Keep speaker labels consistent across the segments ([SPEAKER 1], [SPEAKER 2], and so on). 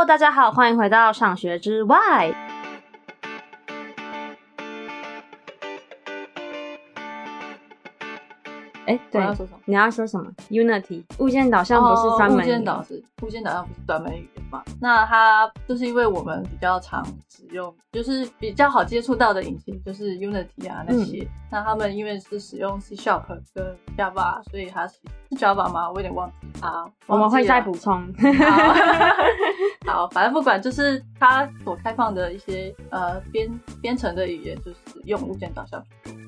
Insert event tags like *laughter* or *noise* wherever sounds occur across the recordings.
[SPEAKER 1] Hello，大家好，欢迎回到上学之 WHY。哎，对，要说什么？你要说什么？Unity 物件导向不是专门、
[SPEAKER 2] 哦、物件导是物件导向不是专门语言嘛？那它就是因为我们比较常使用，就是比较好接触到的引擎就是 Unity 啊那些。嗯、那他们因为是使用 C Sharp 跟 Java，所以它是 Java 吗？我有点忘记啊。
[SPEAKER 1] 我们会再补充。*laughs*
[SPEAKER 2] 好，反正不管，就是它所开放的一些呃编编程的语言，就是用物件导向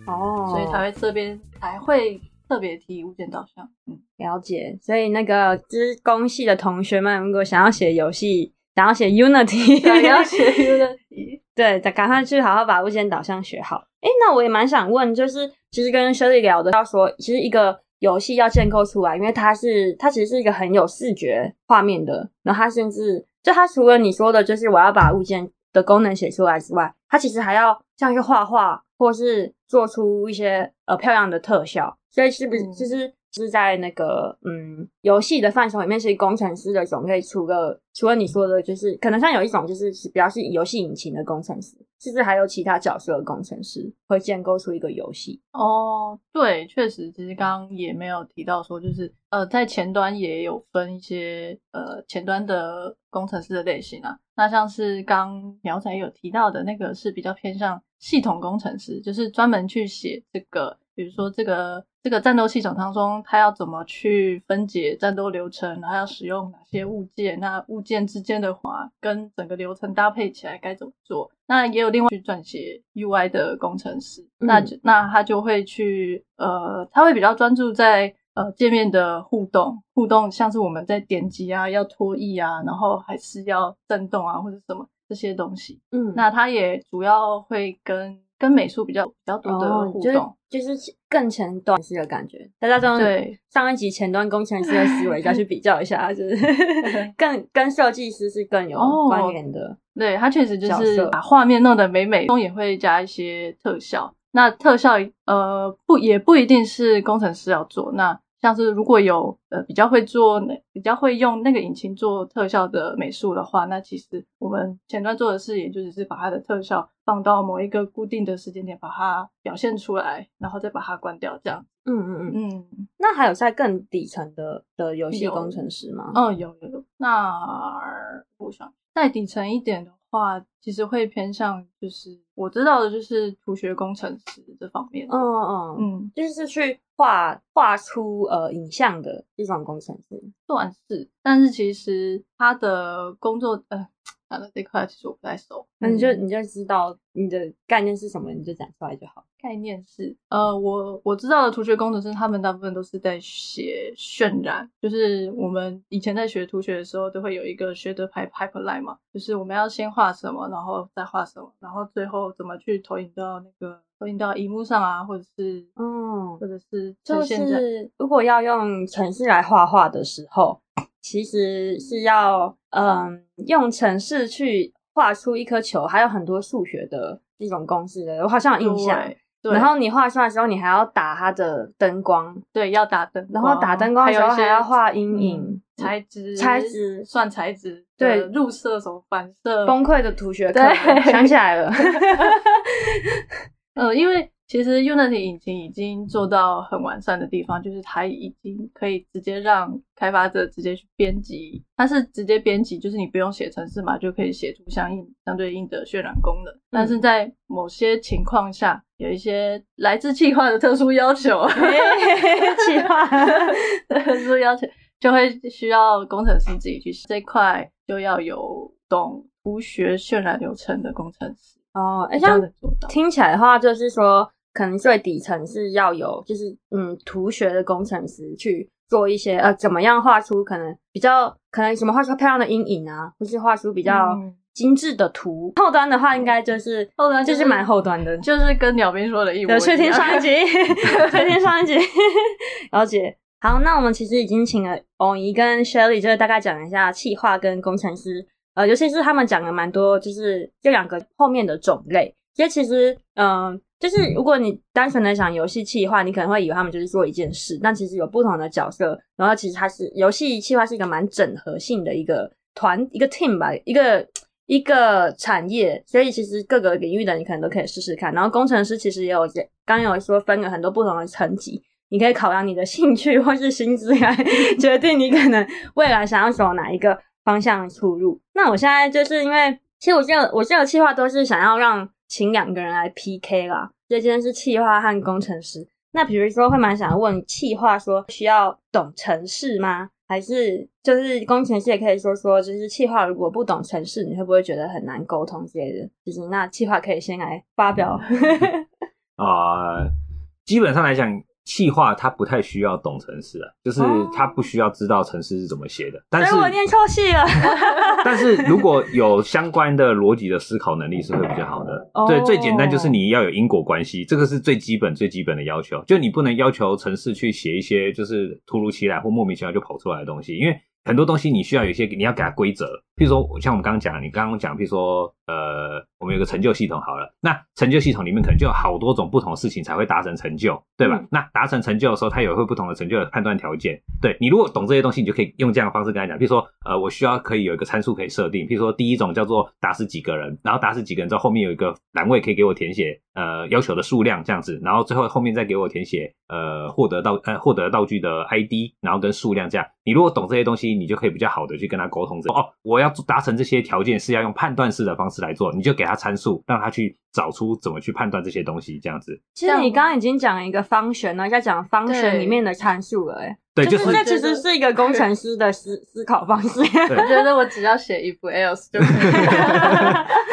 [SPEAKER 1] 哦，
[SPEAKER 2] 所以才会这边才会。特别提物件导向，嗯，
[SPEAKER 1] 了解。所以那个资工系的同学们，如果想要写游戏，想要写 Unity，*laughs*
[SPEAKER 2] 想 *laughs* 要写 Unity，
[SPEAKER 1] 对，再赶快去好好把物件导向学好。诶，那我也蛮想问，就是其实跟 Shirley 聊的，要说其实一个游戏要建构出来，因为它是它其实是一个很有视觉画面的，然后它甚至就它除了你说的，就是我要把物件的功能写出来之外，它其实还要像去画画，或是做出一些呃漂亮的特效。所以是不是其实是在那个嗯游戏的范畴里面，其实工程师的种类，除了除了你说的，就是可能像有一种就是比较是游戏引擎的工程师，是不是还有其他角色的工程师会建构出一个游戏？
[SPEAKER 2] 哦，对，确实，其实刚刚也没有提到说，就是呃在前端也有分一些呃前端的工程师的类型啊。那像是刚苗仔有提到的那个是比较偏向系统工程师，就是专门去写这个。比如说，这个这个战斗系统当中，它要怎么去分解战斗流程，然后要使用哪些物件？那物件之间的话，跟整个流程搭配起来该怎么做？那也有另外去撰写 UI 的工程师，嗯、那那他就会去呃，他会比较专注在呃界面的互动，互动像是我们在点击啊，要拖曳啊，然后还是要震动啊，或者什么这些东西。嗯，那他也主要会跟。跟美术比较比较多的互动，
[SPEAKER 1] 哦、就是、就是更前端式的感觉。大家都对上一集前端工程师的思维再去比较一下，就是 *laughs* 更跟设计师是更有关联的。
[SPEAKER 2] 哦、对，他确实就是把画面弄得美美，中也会加一些特效。那特效呃不也不一定是工程师要做那。像是如果有呃比较会做那比较会用那个引擎做特效的美术的话，那其实我们前端做的事也就只是把它的特效放到某一个固定的时间点，把它表现出来，然后再把它关掉，这样。嗯嗯嗯嗯。
[SPEAKER 1] 那还有在更底层的的游戏工程师吗？
[SPEAKER 2] 嗯，有有有。那我想再底层一点的话，其实会偏向就是我知道的就是图学工程师这方面。嗯嗯
[SPEAKER 1] 嗯，嗯就是去。画画出呃影像的这种工程师
[SPEAKER 2] 算是，但是其实他的工作呃，他的这块其实我不太熟。
[SPEAKER 1] 那你就你就知道你的概念是什么，你就讲出来就好。
[SPEAKER 2] 概念是呃，我我知道的图学工程师，他们大部分都是在写渲染，就是我们以前在学图学的时候，都会有一个学的排 pipeline 嘛，就是我们要先画什么，然后再画什么，然后最后怎么去投影到那个。投影到荧幕上啊，或者是嗯，或者是
[SPEAKER 1] 就是如果要用程式来画画的时候，其实是要嗯用程式去画出一颗球，还有很多数学的这种公式的，我好像有印象。对，然后你画出来的时候，你还要打它的灯光，
[SPEAKER 2] 对，要打灯，
[SPEAKER 1] 然后打灯光的时候还要画阴影、
[SPEAKER 2] 材质、
[SPEAKER 1] 材质。
[SPEAKER 2] 算材质，对，入色什么反射，
[SPEAKER 1] 崩溃的图学课，想起来了。*laughs*
[SPEAKER 2] 呃，因为其实 Unity 引擎已经做到很完善的地方，就是它已经可以直接让开发者直接去编辑，它是直接编辑，就是你不用写程式嘛，就可以写出相应相对应的渲染功能。嗯、但是在某些情况下，有一些来自企划的特殊要求，
[SPEAKER 1] 企划 *laughs*
[SPEAKER 2] 特殊要求就会需要工程师自己去写这块，就要有懂图学渲染流程的工程师。
[SPEAKER 1] 哦，哎，这样听起来的话，就是说，可能最底层是要有，就是嗯，图学的工程师去做一些呃，怎么样画出可能比较可能什么画出漂亮的阴影啊，或是画出比较精致的图。嗯、后端的话，应该就是后端就是蛮后端的，
[SPEAKER 2] 就是跟鸟兵说的一模一样。
[SPEAKER 1] 对，去听上一集，*laughs* 去听上一集，了解。好，那我们其实已经请了欧怡跟 Shirley，就是大概讲一下企划跟工程师。呃，尤其是他们讲了蛮多，就是这两个后面的种类。其实，其实，嗯，就是如果你单纯的想游戏企划，你可能会以为他们就是做一件事，但其实有不同的角色。然后，其实它是游戏企划是一个蛮整合性的一个团一个 team 吧，一个一个产业，所以其实各个领域的你可能都可以试试看。然后工程师其实也有刚有说分了很多不同的层级，你可以考量你的兴趣或是薪资来 *laughs* 决定你可能未来想要走哪一个方向出入。那我现在就是因为，其实我这个我这个计划都是想要让请两个人来 PK 啦，所以今天是企划和工程师。那比如说会蛮想问企划说需要懂程式吗？还是就是工程师也可以说说，就是企划如果不懂程式，你会不会觉得很难沟通之类的？就是那企划可以先来发表。*laughs*
[SPEAKER 3] 啊、基本上来讲。企划他不太需要懂程式啊，就是他不需要知道程式是怎么写的。但是
[SPEAKER 1] 我念错戏了。*laughs*
[SPEAKER 3] 但是如果有相关的逻辑的思考能力是会比较好的。对，最简单就是你要有因果关系，这个是最基本最基本的要求。就你不能要求程式去写一些就是突如其来或莫名其妙就跑出来的东西，因为很多东西你需要有一些你要给它规则。譬如说，像我们刚刚讲，你刚刚讲，譬如说，呃。我们有个成就系统好了，那成就系统里面可能就有好多种不同的事情才会达成成就，对吧？嗯、那达成成就的时候，它也会不同的成就的判断条件。对，你如果懂这些东西，你就可以用这样的方式跟他讲。比如说，呃，我需要可以有一个参数可以设定，比如说第一种叫做打死几个人，然后打死几个人之后，后面有一个栏位可以给我填写，呃，要求的数量这样子，然后最后后面再给我填写，呃，获得道呃获得道具的 ID，然后跟数量这样。你如果懂这些东西，你就可以比较好的去跟他沟通。哦，我要达成这些条件是要用判断式的方式来做，你就给他参数，让他。去找出怎么去判断这些东西，这样子。
[SPEAKER 1] 其实你刚刚已经讲了一个方选了，在讲方程里面的参数了，哎，
[SPEAKER 3] 对，就是
[SPEAKER 1] 这其实是一个工程师的思思考方式。
[SPEAKER 2] 我觉得我只要写 if else 就可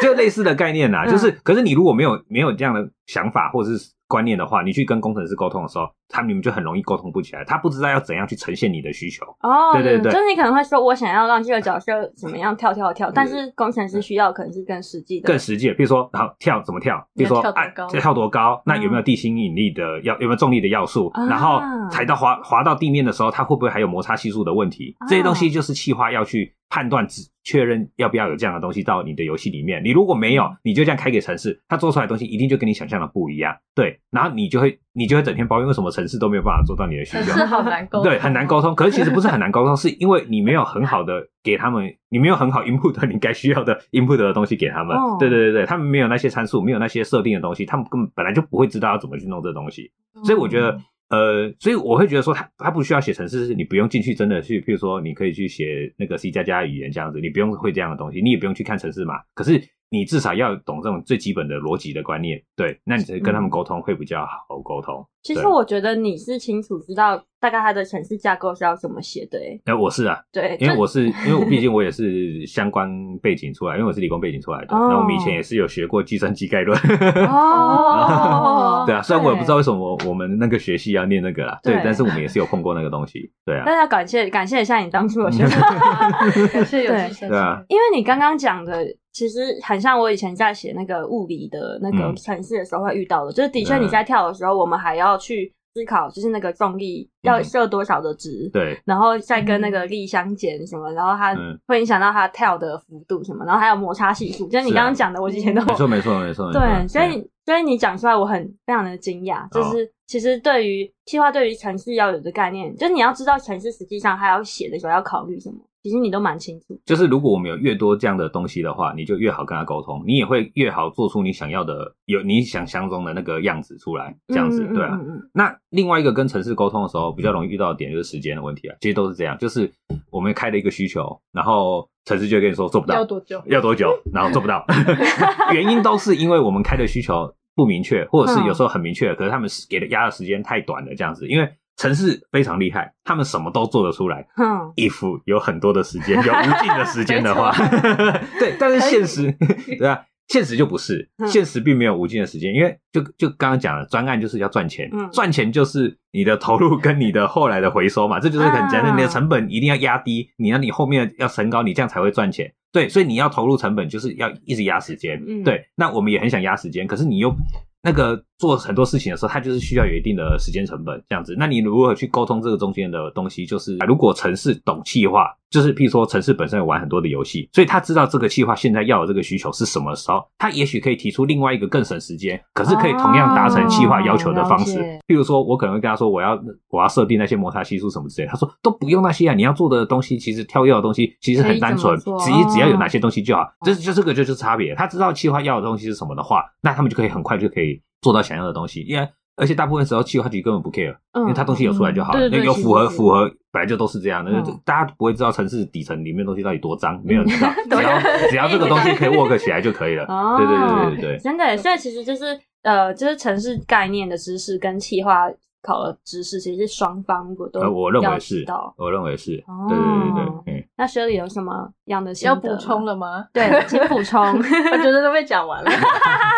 [SPEAKER 2] 以，*laughs*
[SPEAKER 3] 就类似的概念呐，*laughs* 就是，可是你如果没有没有这样的想法，或者是。观念的话，你去跟工程师沟通的时候，他你们就很容易沟通不起来。他不知道要怎样去呈现你的需求。哦，对对对，
[SPEAKER 1] 就是你可能会说，我想要让这个角色怎么样跳跳跳，但是工程师需要可能是更实际的。
[SPEAKER 3] 更实际的，比如说，然后跳怎么跳？比如说，哎，这跳多高？那有没有地心引力的要？有没有重力的要素？然后踩到滑滑到地面的时候，它会不会还有摩擦系数的问题？这些东西就是企划要去。判断只确认要不要有这样的东西到你的游戏里面，你如果没有，你就这样开给城市，它做出来的东西一定就跟你想象的不一样，对，然后你就会你就会整天抱怨为什么城市都没有办法做到你的需求，*laughs*
[SPEAKER 2] 是好难沟通，
[SPEAKER 3] 对，很难沟通。可是其实不是很难沟通，是因为你没有很好的给他们，*laughs* 你没有很好 input 你该需要的 input 的东西给他们，对对对对，他们没有那些参数，没有那些设定的东西，他们根本本来就不会知道要怎么去弄这东西，所以我觉得。呃，所以我会觉得说他，他不需要写程式，你不用进去真的去，譬如说你可以去写那个 C 加加语言这样子，你不用会这样的东西，你也不用去看程式嘛，可是。你至少要懂这种最基本的逻辑的观念，对，那你跟他们沟通会比较好沟通。
[SPEAKER 1] 其实我觉得你是清楚知道大概它的城市架构是要怎么写的，诶。
[SPEAKER 3] 哎，我是啊，
[SPEAKER 1] 对，
[SPEAKER 3] 因为我是，因为我毕竟我也是相关背景出来，因为我是理工背景出来的，那我们以前也是有学过计算机概论。哦，*laughs* 对啊，虽然我也不知道为什么我们那个学系要念那个啦，对，但是我们也是有碰过那个东西，对啊。
[SPEAKER 1] 但是要感谢感谢一下你当初的学习，*laughs*
[SPEAKER 2] 感谢有机
[SPEAKER 3] 对啊，
[SPEAKER 1] 因为你刚刚讲的。其实很像我以前在写那个物理的那个城市的时候会遇到的，嗯、就是的确你在跳的时候，我们还要去思考，就是那个重力要设多少的值，嗯、对，然后再跟那个力相减什么，然后它会影响到它跳的幅度什么，然后还有摩擦系数，就是你刚刚讲的，我以前都
[SPEAKER 3] 没错没错没错，
[SPEAKER 1] 对，所以所以你讲出来，我很非常的惊讶，就是其实对于计划对于城市要有的概念，就是你要知道城市实际上它要写的时候要考虑什么。其实你都蛮清楚，
[SPEAKER 3] 就是如果我们有越多这样的东西的话，你就越好跟他沟通，你也会越好做出你想要的，有你想象中的那个样子出来，这样子，对啊。那另外一个跟城市沟通的时候，比较容易遇到的点就是时间的问题啊，其实都是这样，就是我们开了一个需求，然后城市就会跟你说做不到，
[SPEAKER 2] 要多久？
[SPEAKER 3] 要多久？然后做不到，*laughs* 原因都是因为我们开的需求不明确，或者是有时候很明确，可是他们给的压的时间太短了，这样子，因为。程式非常厉害，他们什么都做得出来。嗯，if 有很多的时间，*laughs* 有无尽的时间的话，*laughs* 对，但是现实，*laughs* 对啊，现实就不是，现实并没有无尽的时间，因为就就刚刚讲了，专案就是要赚钱，赚钱就是你的投入跟你的后来的回收嘛，这就是很简单，你的成本一定要压低，你要你后面要升高，你这样才会赚钱。对，所以你要投入成本就是要一直压时间。嗯对，那我们也很想压时间，可是你又。那个做很多事情的时候，它就是需要有一定的时间成本这样子。那你如何去沟通这个中间的东西？就是如果城市懂气化，就是譬如说城市本身有玩很多的游戏，所以他知道这个气化现在要的这个需求是什么时候，他也许可以提出另外一个更省时间，可是可以同样达成气化要求的方式。譬如说，我可能会跟他说，我要我要设定那些摩擦系数什么之类，他说都不用那些啊，你要做的东西其实跳跃的东西其实很单纯，只只要有哪些东西就好。这就这个就是差别。他知道气化要的东西是什么的话，那他们就可以很快就可以。做到想要的东西，因为而且大部分时候企划局根本不 care，因为他东西有出来就好了，那个符合符合本来就都是这样的，大家不会知道城市底层里面东西到底多脏，没有人知道，*laughs* 只要只要这个东西可以 work 起来就可以了。对对对对对，
[SPEAKER 1] 真的，所以其实就是呃，就是城市概念的知识跟企划考的知识，其实是双方我都
[SPEAKER 3] 我认为是，我认为是，对对对对。
[SPEAKER 1] 那 Shirley 有什么样的
[SPEAKER 2] 要补充了吗？*laughs*
[SPEAKER 1] 对，请补充。*laughs*
[SPEAKER 2] 我觉得都被讲完了。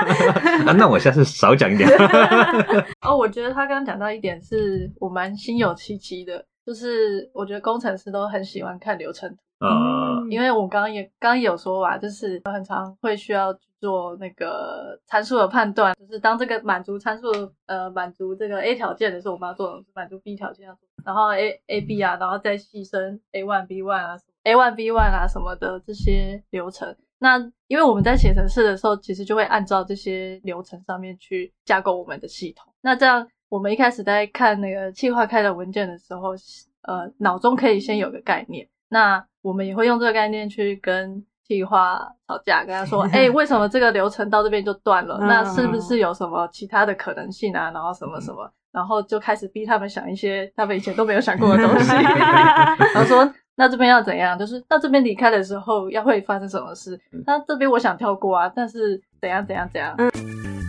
[SPEAKER 2] *laughs*
[SPEAKER 3] 那我下次少讲一点。
[SPEAKER 2] 哦，我觉得他刚刚讲到一点是我蛮心有戚戚的，就是我觉得工程师都很喜欢看流程图。嗯，因为我刚刚也刚刚有说吧，就是很常会需要做那个参数的判断，就是当这个满足参数呃满足这个 A 条件的时候，我们要做满足 B 条件要做，然后 A A B 啊，然后再细分 A one B one 啊。A one B one 啊什么的这些流程，那因为我们在写程式的时候，其实就会按照这些流程上面去架构我们的系统。那这样，我们一开始在看那个企划开的文件的时候，呃，脑中可以先有个概念。那我们也会用这个概念去跟企划吵架，跟他说：*laughs* “哎、欸，为什么这个流程到这边就断了？那是不是有什么其他的可能性啊？然后什么什么，然后就开始逼他们想一些他们以前都没有想过的东西。*laughs* 然后说。”那这边要怎样？就是到这边离开的时候要会发生什么事？那这边我想跳过啊，但是怎样怎样怎样？嗯。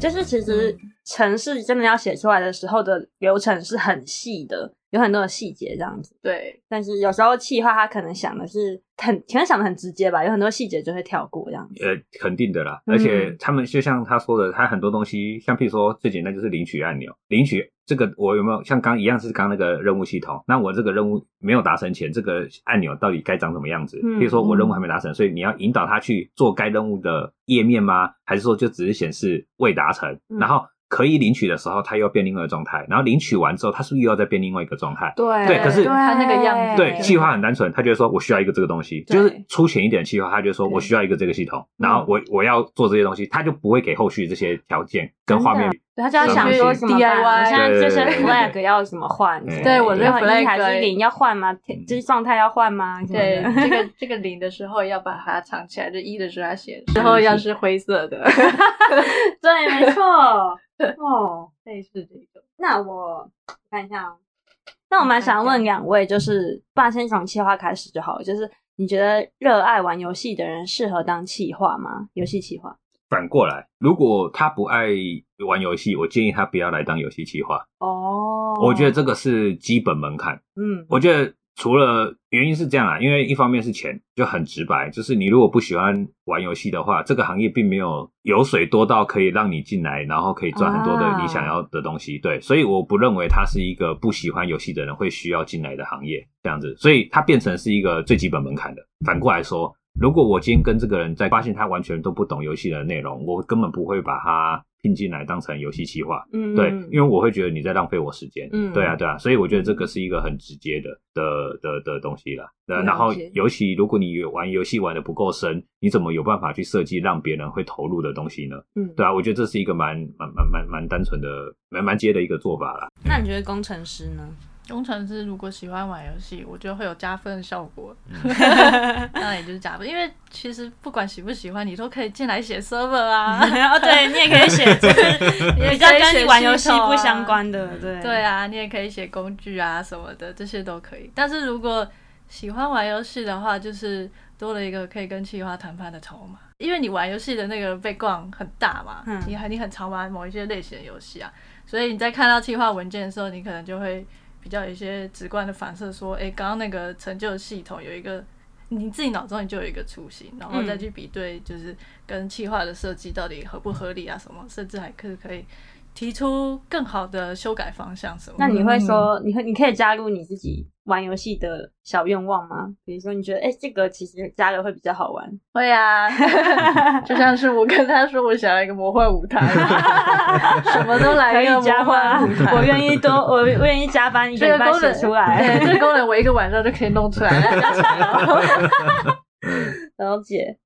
[SPEAKER 1] 就是其实城市真的要写出来的时候的流程是很细的。有很多的细节这样子，
[SPEAKER 2] 对。
[SPEAKER 1] 但是有时候企划他可能想的是很，可能想的很直接吧，有很多细节就会跳过这样子。
[SPEAKER 3] 呃，肯定的啦。而且他们就像他说的，他很多东西，像譬如说最简单就是领取按钮，领取这个我有没有像刚一样是刚那个任务系统？那我这个任务没有达成前，这个按钮到底该长什么样子？比如说我任务还没达成，所以你要引导他去做该任务的页面吗？还是说就只是显示未达成？然后。可以领取的时候，它又要变另外一个状态，然后领取完之后，它是不是又要再变另外一个状态？
[SPEAKER 1] 对
[SPEAKER 3] 对，可是
[SPEAKER 2] 它那个样子，
[SPEAKER 3] 对，计划很单纯，他觉得说我需要一个这个东西，就是粗浅一点的企划，他就说我需要一个这个系统，然后我我要做这些东西，他就不会给后续这些条件跟画面。
[SPEAKER 1] 他就要想说什么 DIY，现在这些 flag 要怎么换？
[SPEAKER 2] 对，我这个 flag
[SPEAKER 1] 还是零要换吗？就是状态要换吗？
[SPEAKER 2] 对，这个 *laughs* 这个零的时候要把它藏起来，这一的时候要写，之后要是灰色的。*laughs* *laughs*
[SPEAKER 1] 对，没错。
[SPEAKER 2] 哦，类似这个。
[SPEAKER 1] 那我看一下哦。那我蛮想问两位，就是，不然先从企划开始就好了。就是你觉得热爱玩游戏的人适合当企划吗？游戏企划？
[SPEAKER 3] 反过来，如果他不爱玩游戏，我建议他不要来当游戏企划。哦，我觉得这个是基本门槛。嗯，我觉得。除了原因是这样啊，因为一方面是钱，就很直白，就是你如果不喜欢玩游戏的话，这个行业并没有油水多到可以让你进来，然后可以赚很多的你想要的东西。对，所以我不认为它是一个不喜欢游戏的人会需要进来的行业，这样子，所以它变成是一个最基本门槛的。反过来说，如果我今天跟这个人在发现他完全都不懂游戏的内容，我根本不会把他。聘进来当成游戏企划，嗯，对，因为我会觉得你在浪费我时间，嗯，对啊，对啊，所以我觉得这个是一个很直接的的的的东西啦。对，然后尤其如果你玩游戏玩的不够深，你怎么有办法去设计让别人会投入的东西呢？嗯，对啊，我觉得这是一个蛮蛮蛮蛮蛮单纯的、蛮蛮接的一个做法啦。
[SPEAKER 1] 那你觉得工程师呢？
[SPEAKER 2] 工程师如果喜欢玩游戏，我觉得会有加分的效果。*laughs* 当然也就是加分，因为其实不管喜不喜欢，你都可以进来写 server 啊。然 *laughs* 后对你也可以写，就 *laughs* 是比较跟你玩游戏不相关的。对对啊，你也可以写工具啊什么的，这些都可以。但是如果喜欢玩游戏的话，就是多了一个可以跟企划谈判的筹码。因为你玩游戏的那个 background 很大嘛，嗯、你很你很常玩某一些类型的游戏啊，所以你在看到企划文件的时候，你可能就会。比较有一些直观的反射，说，哎，刚刚那个成就系统有一个，你自己脑中就有一个雏形，然后再去比对，就是跟企划的设计到底合不合理啊什么，甚至还可可以提出更好的修改方向什么？
[SPEAKER 1] 那你会说，你会你可以加入你自己玩游戏的小愿望吗？比如说，你觉得哎、欸，这个其实加了会比较好玩。
[SPEAKER 2] 会啊，*laughs* 就像是我跟他说，我想要一个魔幻舞台，*laughs* 什么都来一个魔幻舞台，
[SPEAKER 1] 我愿意多，我愿意加班一个礼拜写出来。
[SPEAKER 2] 对，这个功能我一个晚上就可以弄出来了。*laughs*
[SPEAKER 1] 了解。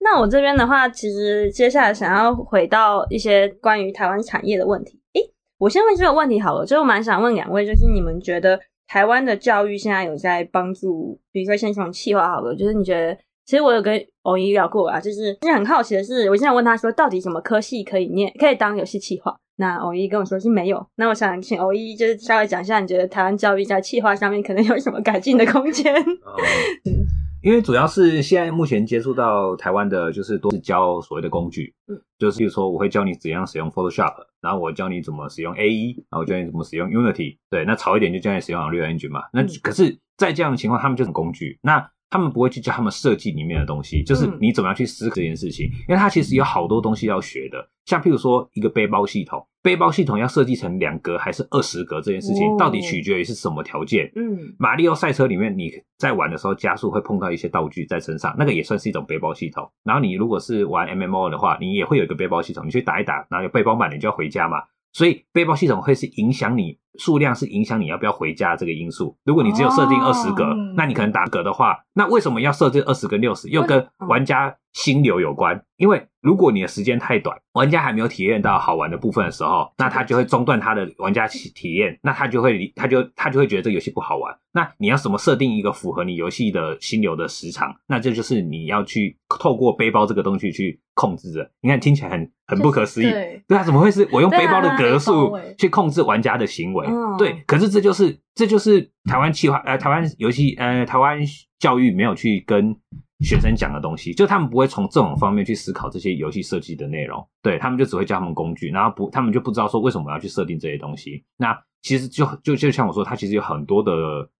[SPEAKER 1] 那我这边的话，其实接下来想要回到一些关于台湾产业的问题。诶，我先问这个问题好了，就我蛮想问两位，就是你们觉得台湾的教育现在有在帮助，比如说先从企划好了，就是你觉得，其实我有跟欧一聊过啊，就是其实很好奇的是，我现在问他说，到底什么科系可以念，可以当游戏企划？那欧一跟我说是没有。那我想请欧一就是稍微讲一下，你觉得台湾教育在企划上面可能有什么改进的空间？*laughs*
[SPEAKER 3] 因为主要是现在目前接触到台湾的，就是都是教所谓的工具，嗯，就是比如说我会教你怎样使用 Photoshop，然后我教你怎么使用 AE，然后我教你怎么使用 Unity，对，那潮一点就教你使用 Unreal Engine 嘛。那可是，在这样的情况，他们就是工具，那。他们不会去教他们设计里面的东西，就是你怎么样去思考这件事情，因为他其实有好多东西要学的。像譬如说一个背包系统，背包系统要设计成两格还是二十格这件事情，到底取决于是什么条件。嗯，马里奥赛车里面你在玩的时候加速会碰到一些道具在身上，那个也算是一种背包系统。然后你如果是玩 MMO 的话，你也会有一个背包系统，你去打一打，然后有背包满，你就要回家嘛。所以背包系统会是影响你数量，是影响你要不要回家这个因素。如果你只有设定二十格，那你可能打格的话，那为什么要设置二十跟六十？又跟玩家心流有关，因为。如果你的时间太短，玩家还没有体验到好玩的部分的时候，那他就会中断他的玩家体体验，那他就会他就他就会觉得这个游戏不好玩。那你要怎么设定一个符合你游戏的心流的时长？那这就是你要去透过背包这个东西去控制的。你看听起来很很不可思议，对，对啊，怎么会是我用背包的格数去控制玩家的行为？对，可是这就是这就是台湾企划呃台湾游戏呃台湾教育没有去跟。学生讲的东西，就他们不会从这种方面去思考这些游戏设计的内容，对，他们就只会教他们工具，然后不，他们就不知道说为什么要去设定这些东西。那其实就就就像我说，他其实有很多的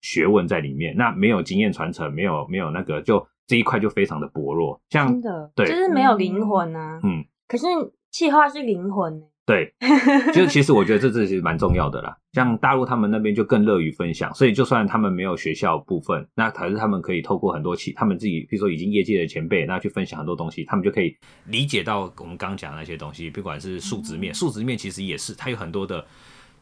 [SPEAKER 3] 学问在里面，那没有经验传承，没有没有那个，就这一块就非常的薄弱。像真的，对，
[SPEAKER 1] 就是没有灵魂啊。嗯，可是企划是灵魂。
[SPEAKER 3] 对，就其实我觉得这这其实蛮重要的啦。像大陆他们那边就更乐于分享，所以就算他们没有学校部分，那可是他们可以透过很多其他们自己，比如说已经业界的前辈，那去分享很多东西，他们就可以理解到我们刚讲的那些东西，不管是数值面，数值面其实也是它有很多的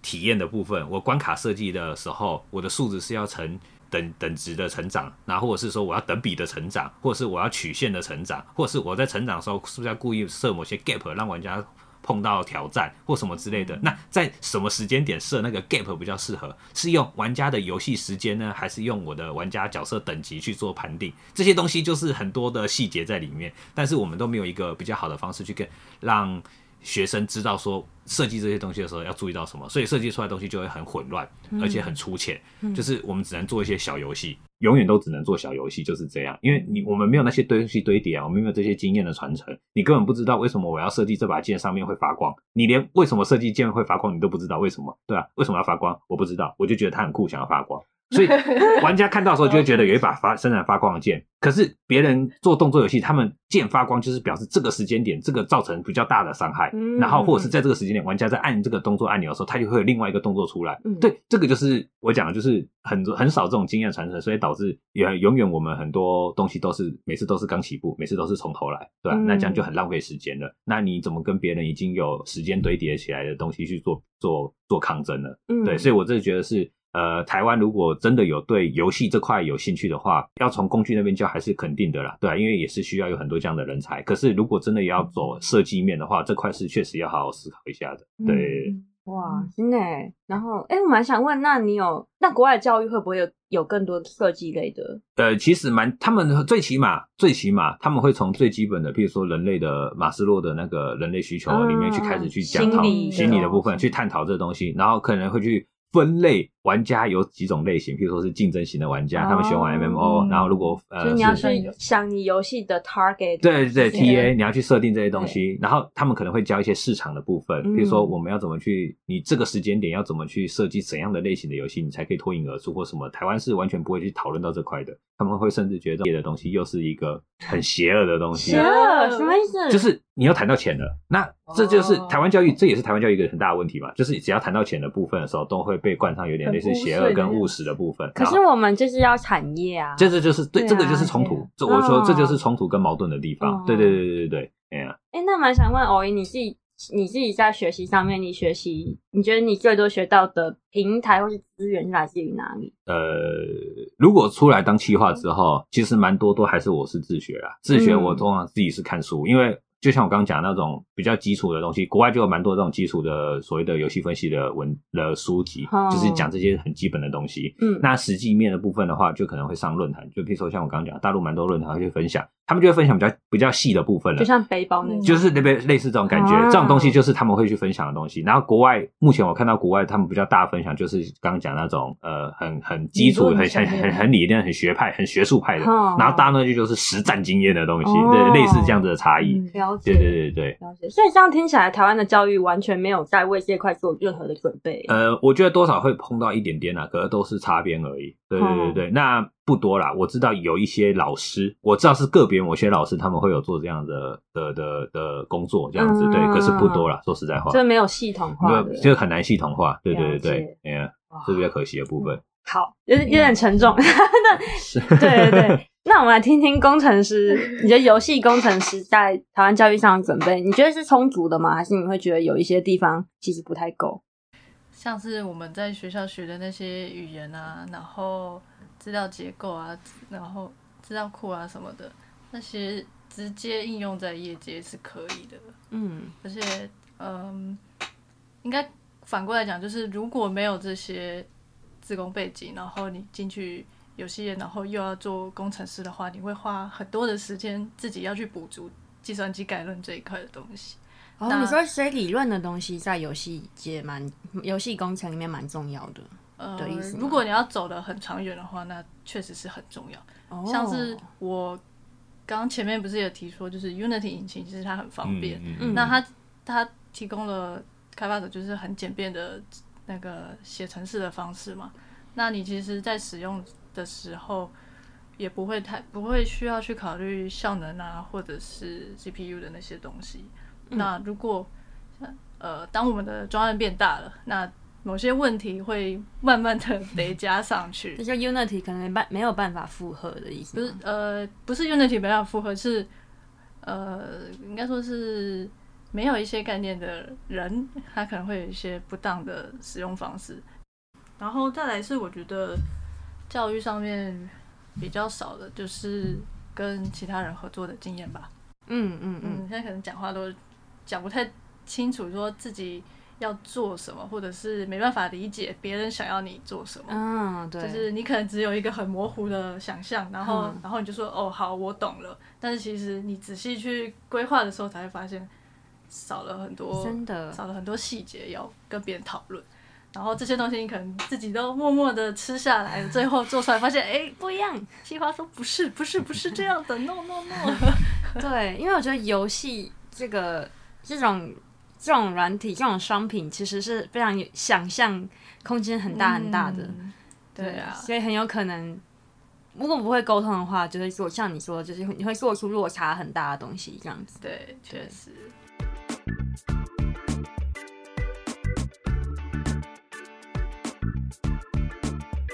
[SPEAKER 3] 体验的部分。我关卡设计的时候，我的数值是要成等等值的成长，然后或者是说我要等比的成长，或者是我要曲线的成长，或者是我在成长的时候是不是要故意设某些 gap 让玩家。碰到挑战或什么之类的，那在什么时间点设那个 gap 比较适合？是用玩家的游戏时间呢，还是用我的玩家角色等级去做判定？这些东西就是很多的细节在里面，但是我们都没有一个比较好的方式去跟让学生知道说设计这些东西的时候要注意到什么，所以设计出来的东西就会很混乱，而且很粗浅，就是我们只能做一些小游戏。永远都只能做小游戏，就是这样。因为你我们没有那些东西堆叠啊，我们没有这些经验的传承，你根本不知道为什么我要设计这把剑上面会发光。你连为什么设计剑会发光你都不知道为什么？对啊，为什么要发光？我不知道，我就觉得它很酷，想要发光。所以 *laughs* 玩家看到的时候就会觉得有一把发闪闪发光的剑，可是别人做动作游戏，他们剑发光就是表示这个时间点这个造成比较大的伤害，然后或者是在这个时间点玩家在按这个动作按钮的时候，他就会有另外一个动作出来。对，这个就是我讲的，就是很很少这种经验传承，所以导致也永远我们很多东西都是每次都是刚起步，每次都是从头来，对吧？那这样就很浪费时间了。那你怎么跟别人已经有时间堆叠起来的东西去做做做抗争呢？对，所以我真的觉得是。呃，台湾如果真的有对游戏这块有兴趣的话，要从工具那边教还是肯定的啦，对啊，因为也是需要有很多这样的人才。可是如果真的要走设计面的话，这块是确实要好好思考一下的。对，
[SPEAKER 1] 嗯、哇，真的。然后，哎，我蛮想问，那你有那国外的教育会不会有有更多设计类的？
[SPEAKER 3] 呃，其实蛮，他们最起码最起码他们会从最基本的，譬如说人类的马斯洛的那个人类需求里面去开始去讲讨、嗯、心理的部分，去探讨这东西，然后可能会去。分类玩家有几种类型，譬如说是竞争型的玩家，哦、他们喜欢玩 MMO，、嗯、然后如果呃，
[SPEAKER 1] 所以你要去想你游戏的 target，
[SPEAKER 3] 对对对，TA，你要去设定这些东西，然后他们可能会教一些市场的部分，嗯、比如说我们要怎么去，你这个时间点要怎么去设计怎样的类型的游戏，你才可以脱颖而出或什么。台湾是完全不会去讨论到这块的，他们会甚至觉得这的东西又是一个很邪恶的东西。
[SPEAKER 1] 邪恶什么意思？
[SPEAKER 3] 就是你又谈到钱了，那这就是台湾教育，这也是台湾教育一个很大的问题嘛。就是只要谈到钱的部分的时候，都会被冠上有点类似邪恶跟务实的部分。
[SPEAKER 1] 可是我们就是要产业啊，
[SPEAKER 3] 这这就是对，这个就是冲突。这我说这就是冲突跟矛盾的地方。对对对对对对，哎呀，哎，
[SPEAKER 1] 那蛮想问欧音，你自己。你自己在学习上面，你学习，你觉得你最多学到的平台或是资源来自于哪里？
[SPEAKER 3] 呃，如果出来当企划之后，其实蛮多都还是我是自学啦，自学我通常自己是看书，嗯、因为。就像我刚刚讲那种比较基础的东西，国外就有蛮多这种基础的所谓的游戏分析的文的书籍，就是讲这些很基本的东西。嗯，那实际面的部分的话，就可能会上论坛，就譬如说像我刚刚讲，大陆蛮多论坛会去分享，他们就会分享比较比较细的部分了，
[SPEAKER 1] 就像背包那种，
[SPEAKER 3] 就是类类似这种感觉，这种东西就是他们会去分享的东西。然后国外目前我看到国外他们比较大的分享，就是刚刚讲那种呃很很基础、很很很很理念、很学派、很学术派的，然后大呢就就是实战经验的东西，对，类似这样子的差异。
[SPEAKER 1] 了解，
[SPEAKER 3] 对对对对。
[SPEAKER 1] 了解，所以这样听起来，台湾的教育完全没有在为这块做任何的准备。
[SPEAKER 3] 呃，我觉得多少会碰到一点点啊，可是都是擦边而已。对对对对，那不多啦。我知道有一些老师，我知道是个别某些老师，他们会有做这样的的的的工作，这样子对，可是不多啦。说实在话，
[SPEAKER 1] 这没有系统化的，
[SPEAKER 3] 就很难系统化。对对对对，哎呀，是比较可惜的部分。
[SPEAKER 1] 好，有点有点沉重。*laughs* 那 *laughs* 对对对。那我们来听听工程师，你觉得游戏工程师在台湾教育上的准备，你觉得是充足的吗？还是你会觉得有一些地方其实不太够？
[SPEAKER 2] 像是我们在学校学的那些语言啊，然后资料结构啊，然后资料库啊什么的，那些直接应用在业界是可以的。嗯，而且，嗯，应该反过来讲，就是如果没有这些自工背景，然后你进去。游戏业，然后又要做工程师的话，你会花很多的时间自己要去补足计算机概论这一块的东西。
[SPEAKER 1] 哦，那你说学理论的东西在游戏界蛮，游戏工程里面蛮重要的。
[SPEAKER 2] 呃，如果你要走的很长远的话，那确实是很重要。哦，像是我刚刚前面不是有提说，就是 Unity 引擎其实它很方便，嗯嗯，那它它提供了开发者就是很简便的那个写程式的方式嘛。那你其实，在使用的时候也不会太不会需要去考虑效能啊，或者是 GPU 的那些东西。嗯、那如果呃，当我们的专案变大了，那某些问题会慢慢的叠加上去。*laughs*
[SPEAKER 1] 就 Unity 可能没办没有办法负荷的意思。
[SPEAKER 2] 不是呃，不是 Unity 没办法负荷，是呃，应该说是没有一些概念的人，他可能会有一些不当的使用方式。然后再来是我觉得。教育上面比较少的，就是跟其他人合作的经验吧。嗯嗯嗯，现在可能讲话都讲不太清楚，说自己要做什么，或者是没办法理解别人想要你做什么。嗯，对，就是你可能只有一个很模糊的想象，然后、嗯、然后你就说哦好，我懂了。但是其实你仔细去规划的时候，才会发现少了很多，真的少了很多细节要跟别人讨论。然后这些东西你可能自己都默默的吃下来，最后做出来发现，哎，不一样。企划说不是，不是，不是这样的，no no no。*laughs*
[SPEAKER 1] 对，因为我觉得游戏这个这种这种软体这种商品，其实是非常有想象空间很大很大的。嗯、对，啊，所以很有可能，如果不会沟通的话，就会做像你说的，就是你会做出落差很大的东西，这样子。
[SPEAKER 2] 对，确实。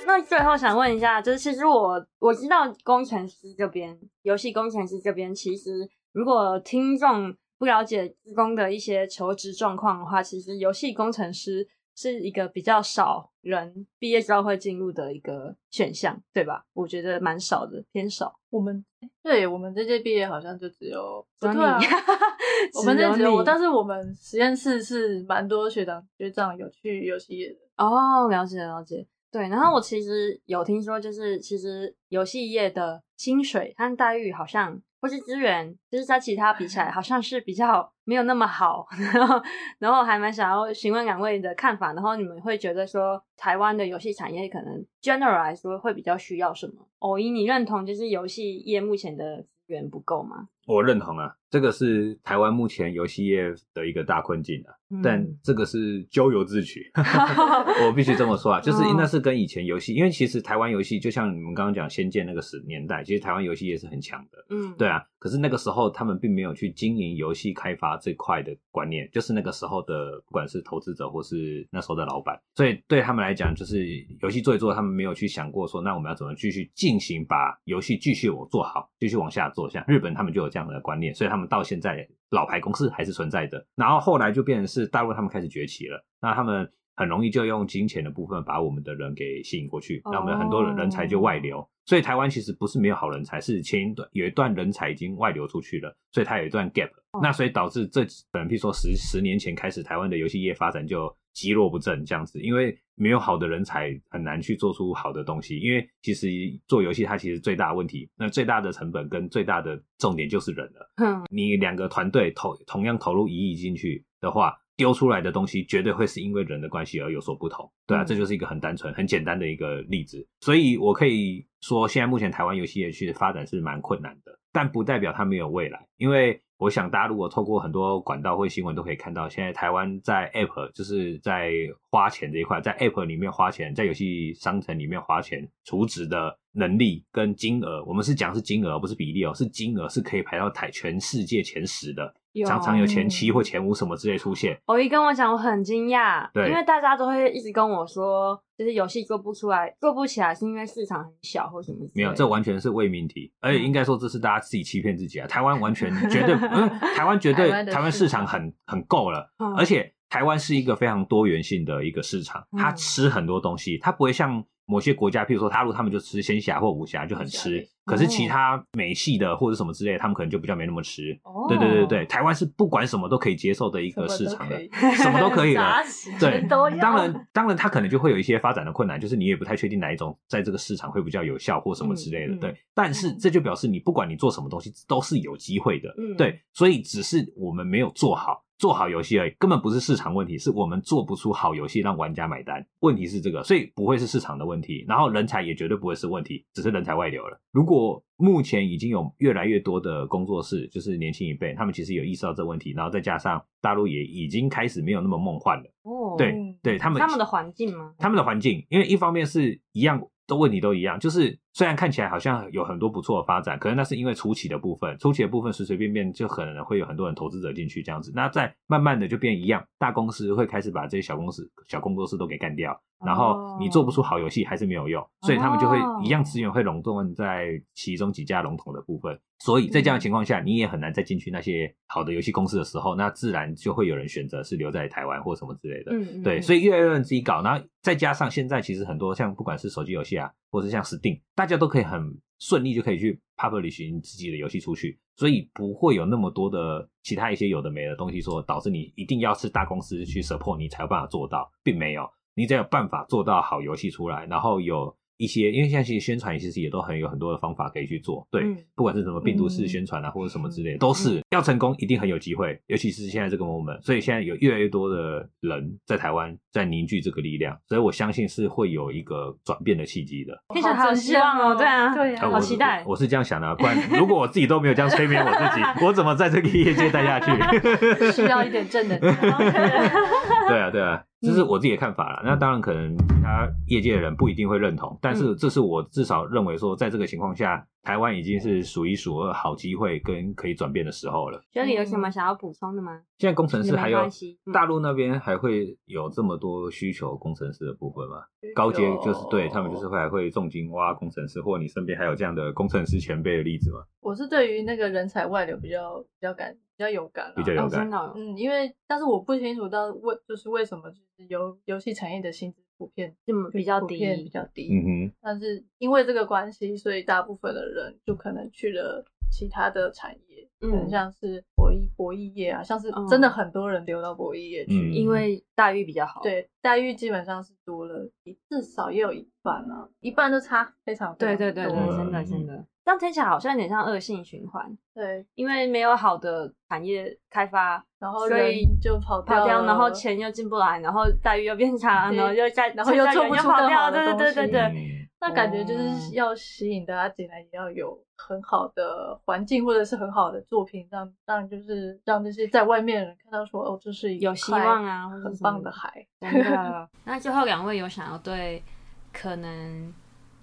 [SPEAKER 1] 那最后想问一下，就是其实我我知道工程师这边，游戏工程师这边，其实如果听众不了解资工的一些求职状况的话，其实游戏工程师是一个比较少人毕业之后会进入的一个选项，对吧？我觉得蛮少的，偏少。
[SPEAKER 2] 我们对我们这届毕业好像就只有不对啊，*laughs* 我们这届只有我，但是我们实验室是蛮多学长学长有去游戏业的。
[SPEAKER 1] 哦，了解了解。对，然后我其实有听说，就是其实游戏业的薪水和待遇好像，或是资源，就是在其他比起来，好像是比较没有那么好。*laughs* 然后，然后还蛮想要询问两位的看法。然后你们会觉得说，台湾的游戏产业可能 general 来说会比较需要什么？哦，以，你认同就是游戏业目前的资源不够吗？
[SPEAKER 3] 我认同啊，这个是台湾目前游戏业的一个大困境啊。嗯、但这个是咎由自取，*laughs* 我必须这么说啊，就是那是跟以前游戏，因为其实台湾游戏就像你们刚刚讲《仙剑》那个时年代，其实台湾游戏业是很强的，嗯，对啊。可是那个时候他们并没有去经营游戏开发这块的观念，就是那个时候的不管是投资者或是那时候的老板，所以对他们来讲，就是游戏做一做，他们没有去想过说，那我们要怎么继续进行把游戏继续我做好，继续往下做。像日本他们就有这样的观念，所以他们到现在老牌公司还是存在的。然后后来就变成是。大陆他们开始崛起了，那他们很容易就用金钱的部分把我们的人给吸引过去，那我们很多人人才就外流。所以台湾其实不是没有好人才，是前一段有一段人才已经外流出去了，所以它有一段 gap。那所以导致这可能譬如说十十年前开始，台湾的游戏业发展就积弱不振这样子，因为没有好的人才，很难去做出好的东西。因为其实做游戏它其实最大的问题，那最大的成本跟最大的重点就是人了。嗯，你两个团队投同样投入一亿进去的话。丢出来的东西绝对会是因为人的关系而有所不同，对啊，这就是一个很单纯、很简单的一个例子。所以我可以说，现在目前台湾游戏业区的发展是蛮困难的，但不代表它没有未来。因为我想大家如果透过很多管道或新闻都可以看到，现在台湾在 App 就是在花钱这一块，在 App 里面花钱，在游戏商城里面花钱储值的能力跟金额，我们是讲是金额，不是比例哦，是金额是可以排到台全世界前十的。常常有前七或前五什么之类出现。
[SPEAKER 1] 我一跟我讲，我很惊讶，对，因为大家都会一直跟我说，就是游戏做不出来、做不起来，是因为市场很小或什么。
[SPEAKER 3] 没有，这完全是伪命题，而且应该说这是大家自己欺骗自己啊。台湾完全 *laughs* 绝对，因为台湾绝对，台湾市场很很够了，而且台湾是一个非常多元性的一个市场，它吃很多东西，它不会像。某些国家，譬如说大陆，他们就吃仙侠或武侠就很吃，可是其他美系的或者什么之类的，他们可能就比较没那么吃。对对对对，台湾是不管什么都可以接受的一个市场的，什么都可以的。*laughs* 对，当然当然，它可能就会有一些发展的困难，就是你也不太确定哪一种在这个市场会比较有效或什么之类的。对，但是这就表示你不管你做什么东西都是有机会的。对，所以只是我们没有做好。做好游戏而已，根本不是市场问题，是我们做不出好游戏让玩家买单。问题是这个，所以不会是市场的问题。然后人才也绝对不会是问题，只是人才外流了。如果目前已经有越来越多的工作室，就是年轻一辈，他们其实有意识到这个问题，然后再加上大陆也已经开始没有那么梦幻了。哦，对对，他们
[SPEAKER 1] 他们的环境吗？
[SPEAKER 3] 他们的环境，因为一方面是一样。的问题都一样，就是虽然看起来好像有很多不错的发展，可能那是因为初期的部分，初期的部分随随便便就可能会有很多人投资者进去这样子，那再慢慢的就变一样，大公司会开始把这些小公司、小工作室都给干掉，然后你做不出好游戏还是没有用，所以他们就会一样资源会垄断在其中几家龙头的部分。所以在这样的情况下，你也很难再进去那些好的游戏公司的时候，那自然就会有人选择是留在台湾或什么之类的。嗯，对，所以越来越多人自己搞，然后再加上现在其实很多像不管是手机游戏啊，或是像 Steam，大家都可以很顺利就可以去 publish 自己的游戏出去，所以不会有那么多的其他一些有的没的东西说导致你一定要是大公司去 support 你才有办法做到，并没有，你只要有办法做到好游戏出来，然后有。一些，因为现在其实宣传其实也都很有很多的方法可以去做，对，不管是什么病毒式宣传啊，或者什么之类的，都是要成功一定很有机会，尤其是现在这个 moment，所以现在有越来越多的人在台湾在凝聚这个力量，所以我相信是会有一个转变的契机的。
[SPEAKER 1] 非常好希望哦，对啊，对啊，好期待。
[SPEAKER 3] 我是这样想的，不然如果我自己都没有这样催眠我自己，我怎么在这个业界待下去？
[SPEAKER 2] 需要一点正能量。*laughs*
[SPEAKER 3] 对啊，对啊。这是我自己的看法啦，那当然可能其他业界的人不一定会认同，但是这是我至少认为说，在这个情况下，台湾已经是数一数二好机会跟可以转变的时候了。
[SPEAKER 1] 这里有什么想要补充的吗？
[SPEAKER 3] 现在工程师还有大陆那边还会有这么多需求工程师的部分吗？高阶就是对他们就是会还会重金挖工程师，或者你身边还有这样的工程师前辈的例子吗？
[SPEAKER 2] 我是对于那个人才外流比较比较感。比较有感，
[SPEAKER 3] 比较有感，
[SPEAKER 2] 嗯，因为但是我不清楚到为就是为什么就是游游戏产业的薪资普遍
[SPEAKER 1] 这么比较低，
[SPEAKER 2] 比较。低，嗯哼，但是因为这个关系，所以大部分的人就可能去了其他的产业，嗯，像是博弈博弈业啊，像是真的很多人流到博弈业去，
[SPEAKER 1] 因为待遇比较好，
[SPEAKER 2] 对，待遇基本上是多了，至少也有一半啊，一半都差非常多，
[SPEAKER 1] 对对对对，真的真的。这样听起来好像有点像恶性循环，
[SPEAKER 2] 对，
[SPEAKER 1] 因为没有好的产业开发，
[SPEAKER 2] 然后所以就跑掉，
[SPEAKER 1] 跑掉，然后钱又进不来，然后待遇又变差，然后又再，
[SPEAKER 2] 然后又做不出更好的东西，
[SPEAKER 1] 对对对对对。
[SPEAKER 2] 那感觉就是要吸引大家进来，也要有很好的环境或者是很好的作品，让让就是让这些在外面的人看到说哦，这是
[SPEAKER 1] 有希望啊，
[SPEAKER 2] 很棒的海。
[SPEAKER 1] 真的。*laughs* 那最后两位有想要对可能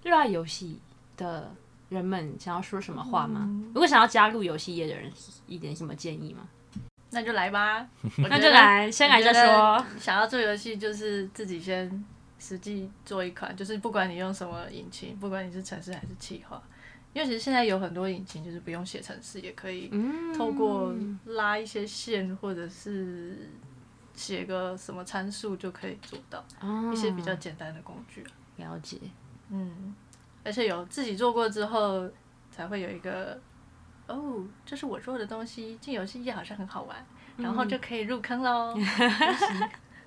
[SPEAKER 1] 热爱游戏的人们想要说什么话吗？嗯、如果想要加入游戏业的人，一点什么建议吗？
[SPEAKER 2] 那就来吧，*laughs*
[SPEAKER 1] 那就来，先来再说。
[SPEAKER 2] 想要做游戏，就是自己先实际做一款，就是不管你用什么引擎，不管你是城市还是企划，因为其实现在有很多引擎就是不用写程式也可以，透过拉一些线或者是写个什么参数就可以做到一些比较简单的工具。
[SPEAKER 1] 了解，
[SPEAKER 2] 嗯，而且有自己做过之后，才会有一个。哦，这是我做的东西，进游戏业好像很好玩，嗯、然后就可以入坑喽。*laughs*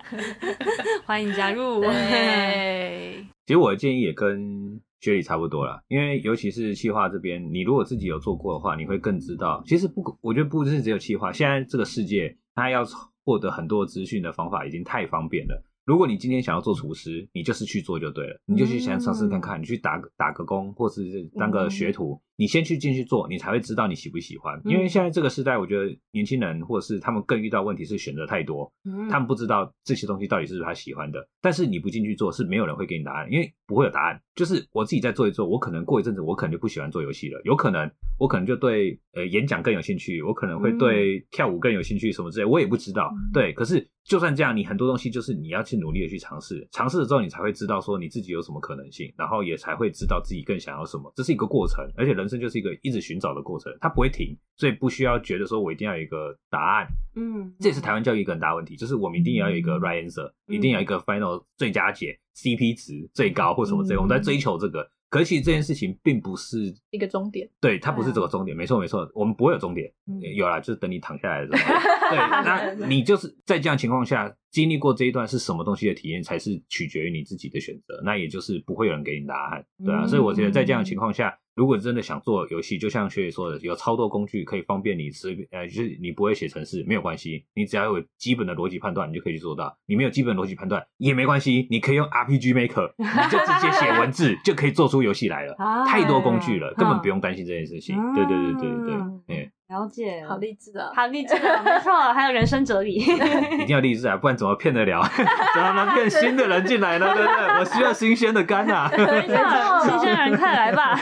[SPEAKER 2] *laughs*
[SPEAKER 1] 欢迎加入。
[SPEAKER 2] 对，
[SPEAKER 3] 其实我的建议也跟雪莉差不多啦，因为尤其是企划这边，你如果自己有做过的话，你会更知道。其实不，我觉得不是只有企划，现在这个世界，它要获得很多资讯的方法已经太方便了。如果你今天想要做厨师，你就是去做就对了，你就去想尝试看看，你去打打个工，或是当个学徒。你先去进去做，你才会知道你喜不喜欢。因为现在这个时代，我觉得年轻人或者是他们更遇到问题是选择太多，他们不知道这些东西到底是不是他喜欢的。但是你不进去做，是没有人会给你答案，因为不会有答案。就是我自己在做一做，我可能过一阵子，我可能就不喜欢做游戏了。有可能我可能就对呃演讲更有兴趣，我可能会对跳舞更有兴趣，什么之类，我也不知道。对，可是就算这样，你很多东西就是你要去努力的去尝试，尝试了之后，你才会知道说你自己有什么可能性，然后也才会知道自己更想要什么。这是一个过程，而且人生就是一个一直寻找的过程，它不会停，所以不需要觉得说我一定要有一个答案。嗯，这也是台湾教育一个很大问题，就是我们一定要有一个 right answer，、嗯、一定要有一个 final 最佳解，CP 值最高或什么之类，我们在追求这个。可是其实这件事情并不是
[SPEAKER 2] 一个终点，
[SPEAKER 3] 对，它不是这个终点，没错没错，我们不会有终点，嗯、有啦，就是等你躺下来的时候，*laughs* 对，那你就是在这样情况下经历过这一段是什么东西的体验，才是取决于你自己的选择，那也就是不会有人给你答案，对啊，所以我觉得在这样的情况下。如果真的想做游戏，就像学姐说的，有超多工具可以方便你随便，呃，就是你不会写程式没有关系，你只要有基本的逻辑判断，你就可以去做到。你没有基本逻辑判断也没关系，你可以用 RPG Maker，*laughs* 你就直接写文字就可以做出游戏来了。太多工具了，根本不用担心这件事情。对对对对对对，
[SPEAKER 1] 了解，
[SPEAKER 2] 好励志啊，
[SPEAKER 1] 好励志啊，没错，还有人生哲理，*laughs* 一
[SPEAKER 3] 定要励志啊，不然怎么骗得了？*laughs* 怎么能骗新的人进来呢？对不对？我需要新鲜的肝啊，
[SPEAKER 1] 没错，新鲜人快来吧。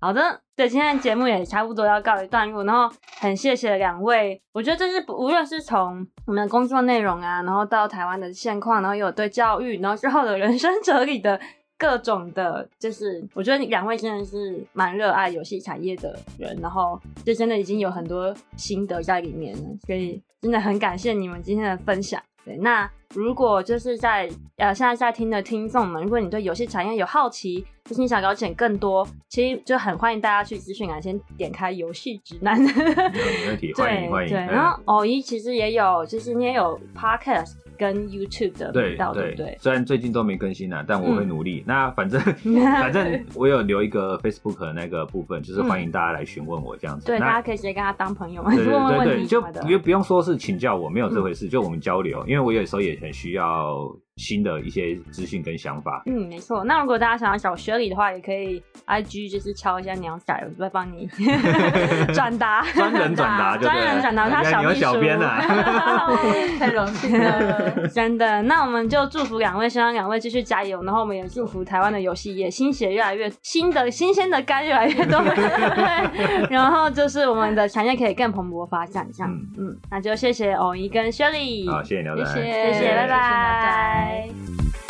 [SPEAKER 1] 好的，对，今天的节目也差不多要告一段落，然后很谢谢两位，我觉得这是无论是从我们的工作内容啊，然后到台湾的现况，然后有对教育，然后之后的人生哲理的。各种的，就是我觉得你两位真的是蛮热爱游戏产业的人，然后就真的已经有很多心得在里面了，所以真的很感谢你们今天的分享。对，那如果就是在呃现在在听的听众们，如果你对游戏产业有好奇，就是你想了解更多，其实就很欢迎大家去资讯栏先点开游戏指南。没
[SPEAKER 3] 问题，*laughs* 欢迎欢迎。
[SPEAKER 1] 对，然后偶一其实也有，就是你也有 podcast。跟 YouTube 的频道对不对？
[SPEAKER 3] 虽然最近都没更新啊，但我会努力。那反正 *laughs* 反正我有留一个 Facebook 的那个部分，就是欢迎大家来询问我这样子。
[SPEAKER 1] 对，大家可以直接跟他当朋友，*laughs* 问问问题。
[SPEAKER 3] 就不不用说是请教我，没有这回事，就我们交流。因为我有时候也很需要新的一些资讯跟想法。
[SPEAKER 1] 嗯，没错。那如果大家想要找雪莉的话，也可以 IG 就是敲一下鸟仔，我会帮你 *laughs* 转达。*laughs*
[SPEAKER 3] 专人转达，专
[SPEAKER 1] 人转达，他小秘书。
[SPEAKER 3] 小编啊，*laughs*
[SPEAKER 2] 太荣幸了。
[SPEAKER 1] 真的，那我们就祝福两位，希望两位继续加油。然后我们也祝福台湾的游戏业新血越来越新的新鲜的肝越来越多，对。然后就是我们的产业可以更蓬勃发展，这样。嗯，嗯，那就谢谢偶一跟雪莉。
[SPEAKER 3] 好，谢谢鸟仔，
[SPEAKER 1] 谢谢，谢谢，拜拜。Bye.